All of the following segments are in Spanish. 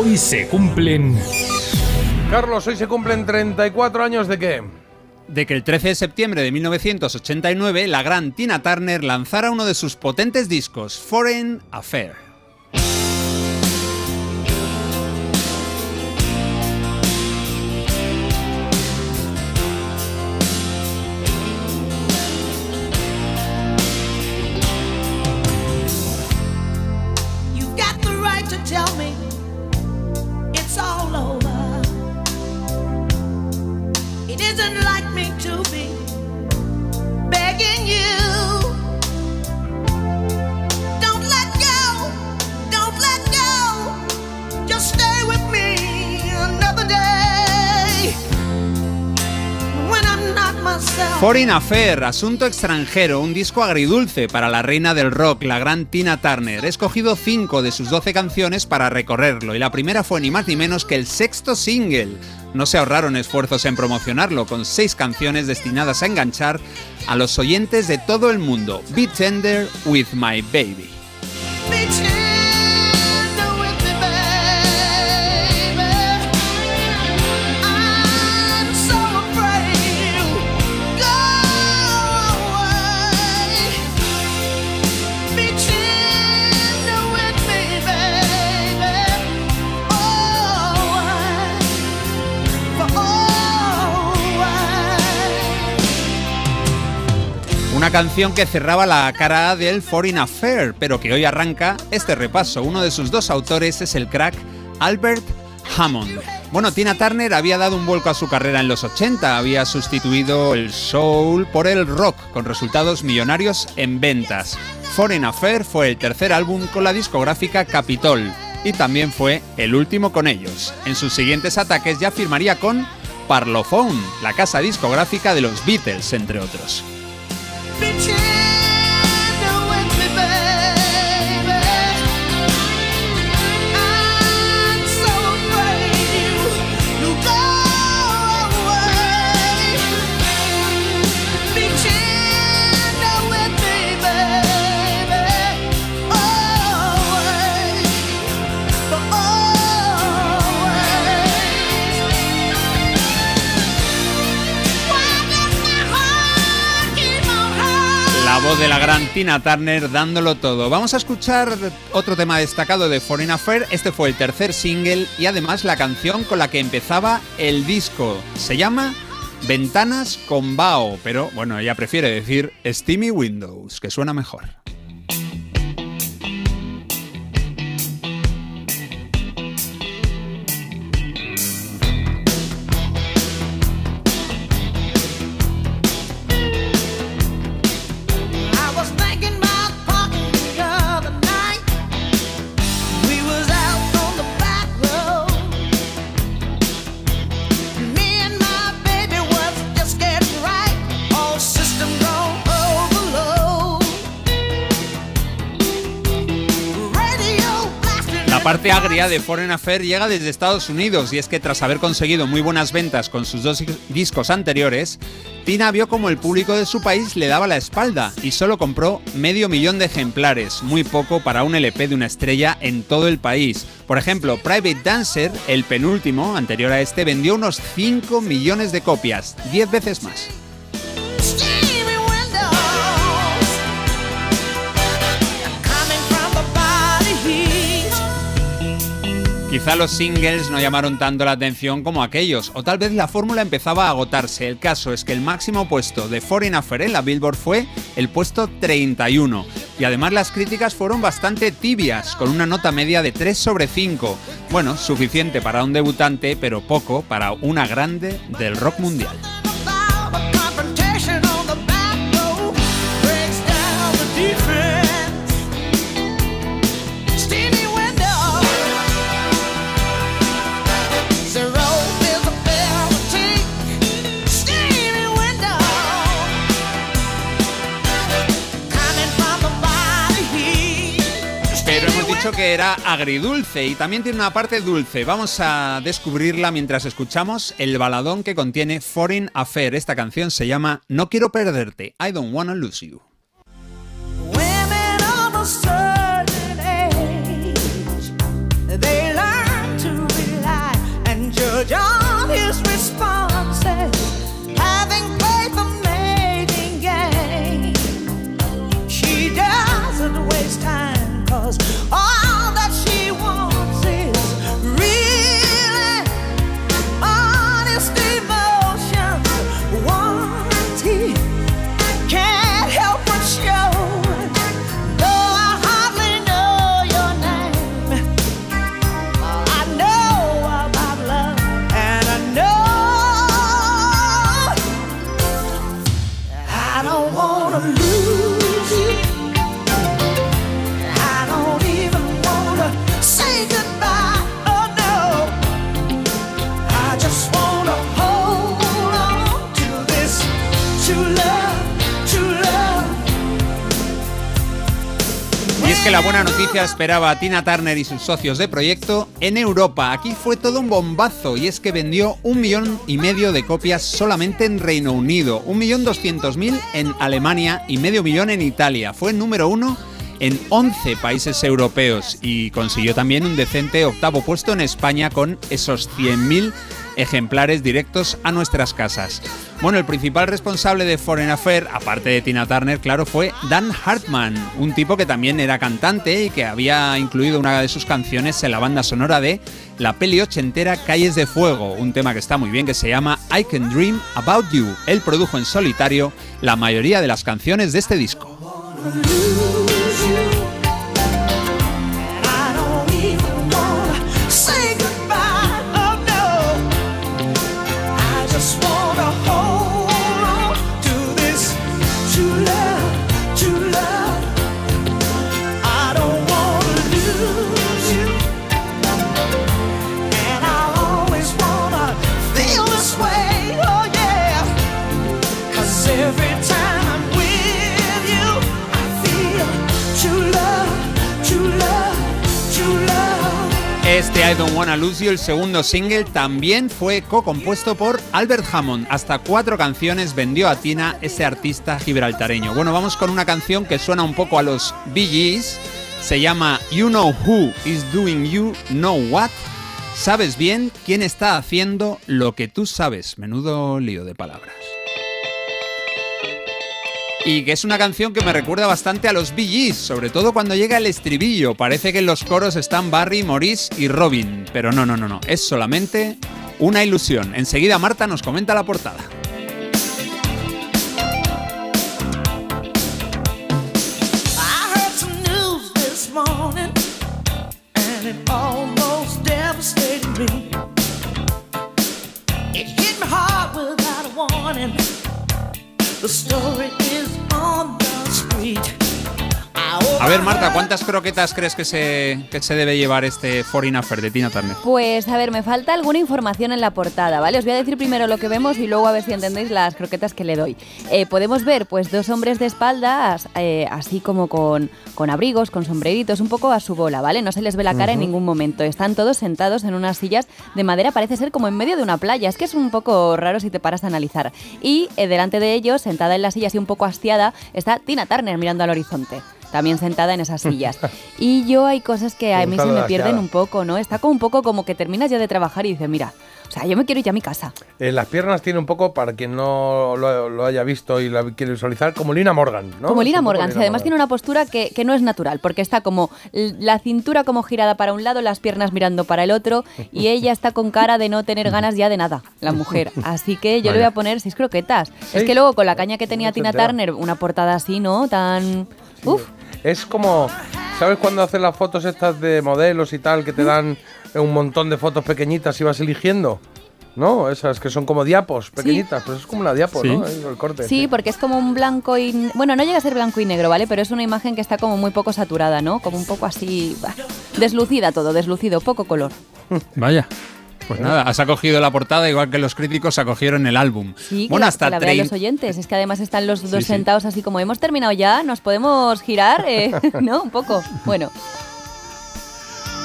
Hoy se cumplen... Carlos, hoy se cumplen 34 años de qué? de que el 13 de septiembre de 1989 la gran Tina Turner lanzara uno de sus potentes discos, Foreign Affair. Foreign Affair, Asunto extranjero, un disco agridulce para la reina del rock, la gran Tina Turner. He escogido cinco de sus 12 canciones para recorrerlo y la primera fue ni más ni menos que el sexto single. No se ahorraron esfuerzos en promocionarlo, con seis canciones destinadas a enganchar a los oyentes de todo el mundo. Be Tender with My Baby. Una canción que cerraba la cara del Foreign Affair, pero que hoy arranca este repaso. Uno de sus dos autores es el crack Albert Hammond. Bueno, Tina Turner había dado un vuelco a su carrera en los 80, había sustituido el soul por el rock, con resultados millonarios en ventas. Foreign Affair fue el tercer álbum con la discográfica Capitol y también fue el último con ellos. En sus siguientes ataques ya firmaría con Parlophone, la casa discográfica de los Beatles, entre otros. been changed. Bitches voz de la gran Tina Turner dándolo todo. Vamos a escuchar otro tema destacado de Foreign Affair. Este fue el tercer single y además la canción con la que empezaba el disco. Se llama Ventanas con Bao, pero bueno, ella prefiere decir Steamy Windows, que suena mejor. Parte agria de Foreign Affair llega desde Estados Unidos y es que tras haber conseguido muy buenas ventas con sus dos discos anteriores, Tina vio como el público de su país le daba la espalda y solo compró medio millón de ejemplares, muy poco para un LP de una estrella en todo el país. Por ejemplo, Private Dancer, el penúltimo, anterior a este, vendió unos 5 millones de copias, 10 veces más. Quizá los singles no llamaron tanto la atención como aquellos, o tal vez la fórmula empezaba a agotarse. El caso es que el máximo puesto de Foreign Affair en la Billboard fue el puesto 31. Y además las críticas fueron bastante tibias, con una nota media de 3 sobre 5. Bueno, suficiente para un debutante, pero poco para una grande del rock mundial. Que era agridulce y también tiene una parte dulce. Vamos a descubrirla mientras escuchamos el baladón que contiene Foreign Affair. Esta canción se llama No quiero perderte, I don't wanna lose you. La buena noticia esperaba Tina Turner y sus socios de proyecto en Europa. Aquí fue todo un bombazo y es que vendió un millón y medio de copias solamente en Reino Unido, un millón doscientos mil en Alemania y medio millón en Italia. Fue número uno en 11 países europeos y consiguió también un decente octavo puesto en España con esos 100.000 ejemplares directos a nuestras casas. Bueno, el principal responsable de Foreign Affair, aparte de Tina Turner, claro, fue Dan Hartman, un tipo que también era cantante y que había incluido una de sus canciones en la banda sonora de la peli ochentera Calles de Fuego, un tema que está muy bien que se llama I Can Dream About You. Él produjo en solitario la mayoría de las canciones de este disco. Wanna el segundo single, también fue co-compuesto por Albert Hammond. Hasta cuatro canciones vendió a Tina ese artista gibraltareño. Bueno, vamos con una canción que suena un poco a los Bee Gees. Se llama You Know Who Is Doing You Know What. Sabes bien quién está haciendo lo que tú sabes. Menudo lío de palabras y que es una canción que me recuerda bastante a los Bee sobre todo cuando llega el estribillo. Parece que en los coros están Barry, Maurice y Robin, pero no, no, no, no, es solamente una ilusión. Enseguida Marta nos comenta la portada. The story is on the street. A ver, Marta, ¿cuántas croquetas crees que se, se debe llevar este Foreign Affair de Tina Turner? Pues, a ver, me falta alguna información en la portada, ¿vale? Os voy a decir primero lo que vemos y luego a ver si entendéis las croquetas que le doy. Eh, podemos ver, pues, dos hombres de espaldas, eh, así como con, con abrigos, con sombreritos, un poco a su bola, ¿vale? No se les ve la cara en ningún momento. Están todos sentados en unas sillas de madera, parece ser como en medio de una playa. Es que es un poco raro si te paras a analizar. Y eh, delante de ellos, sentada en la silla así un poco hastiada, está Tina Turner mirando al horizonte también sentada en esas sillas. Y yo hay cosas que a mí se me pierden un poco, ¿no? Está como un poco como que terminas ya de trabajar y dices, mira, o sea, yo me quiero ir ya a mi casa. Eh, las piernas tiene un poco, para quien no lo, haya visto y lo quiere visualizar, como Lina Morgan, ¿no? Como Lina Morgan, sí, además tiene una postura que, que, no es natural, porque está como la cintura como girada para un lado, las piernas mirando para el otro, y ella está con cara de no tener ganas ya de nada, la mujer. Así que yo le voy a poner seis croquetas. Es que luego con la caña que tenía Tina Turner, una portada así, ¿no? Tan... Uf. Es como, ¿sabes cuando haces las fotos estas de modelos y tal, que te dan un montón de fotos pequeñitas y vas eligiendo? ¿no? Esas que son como diapos pequeñitas, pues es como una diapo, ¿no? El corte. Sí, porque es como un blanco y... Bueno, no llega a ser blanco y negro, ¿vale? Pero es una imagen que está como muy poco saturada, ¿no? Como un poco así... deslucida todo, deslucido, poco color. Vaya. Pues nada, has acogido la portada igual que los críticos acogieron el álbum. Sí, bueno, hasta la, los oyentes. Es que además están los dos sentados así como hemos terminado ya, nos podemos girar, eh, ¿no? Un poco. Bueno.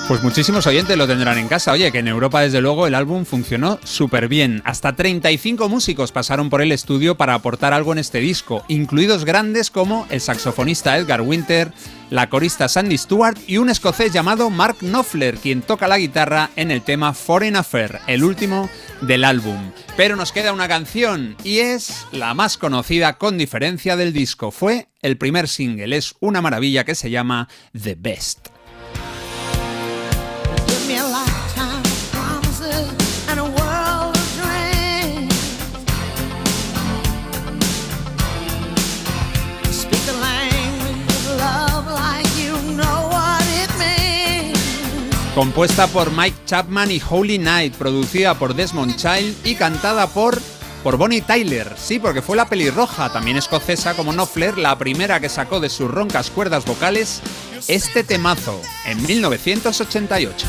Pues muchísimos oyentes lo tendrán en casa. Oye, que en Europa desde luego el álbum funcionó súper bien. Hasta 35 músicos pasaron por el estudio para aportar algo en este disco, incluidos grandes como el saxofonista Edgar Winter, la corista Sandy Stewart y un escocés llamado Mark Knopfler, quien toca la guitarra en el tema Foreign Affair, el último del álbum. Pero nos queda una canción y es la más conocida con diferencia del disco. Fue el primer single, es una maravilla que se llama The Best. Compuesta por Mike Chapman y Holy Night, producida por Desmond Child y cantada por por Bonnie Tyler, sí, porque fue la pelirroja, también escocesa como Knopfler, la primera que sacó de sus roncas cuerdas vocales este temazo en 1988.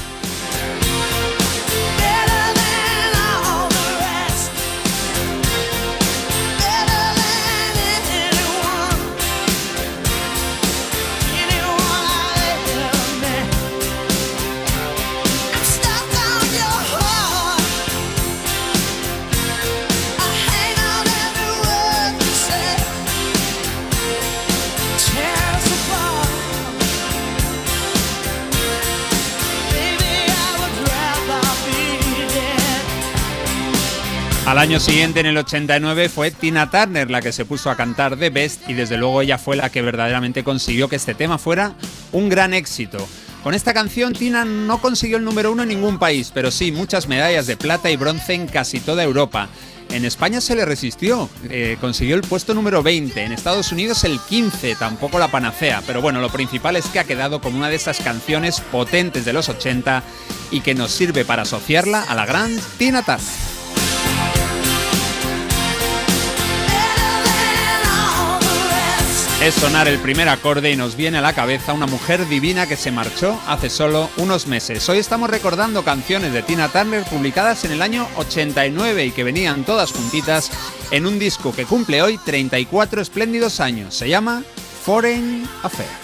Al año siguiente, en el 89, fue Tina Turner la que se puso a cantar The Best y desde luego ella fue la que verdaderamente consiguió que este tema fuera un gran éxito. Con esta canción Tina no consiguió el número uno en ningún país, pero sí muchas medallas de plata y bronce en casi toda Europa. En España se le resistió, eh, consiguió el puesto número 20, en Estados Unidos el 15, tampoco la panacea, pero bueno, lo principal es que ha quedado como una de esas canciones potentes de los 80 y que nos sirve para asociarla a la gran Tina Turner. Es sonar el primer acorde y nos viene a la cabeza una mujer divina que se marchó hace solo unos meses. Hoy estamos recordando canciones de Tina Turner publicadas en el año 89 y que venían todas juntitas en un disco que cumple hoy 34 espléndidos años. Se llama Foreign Affair.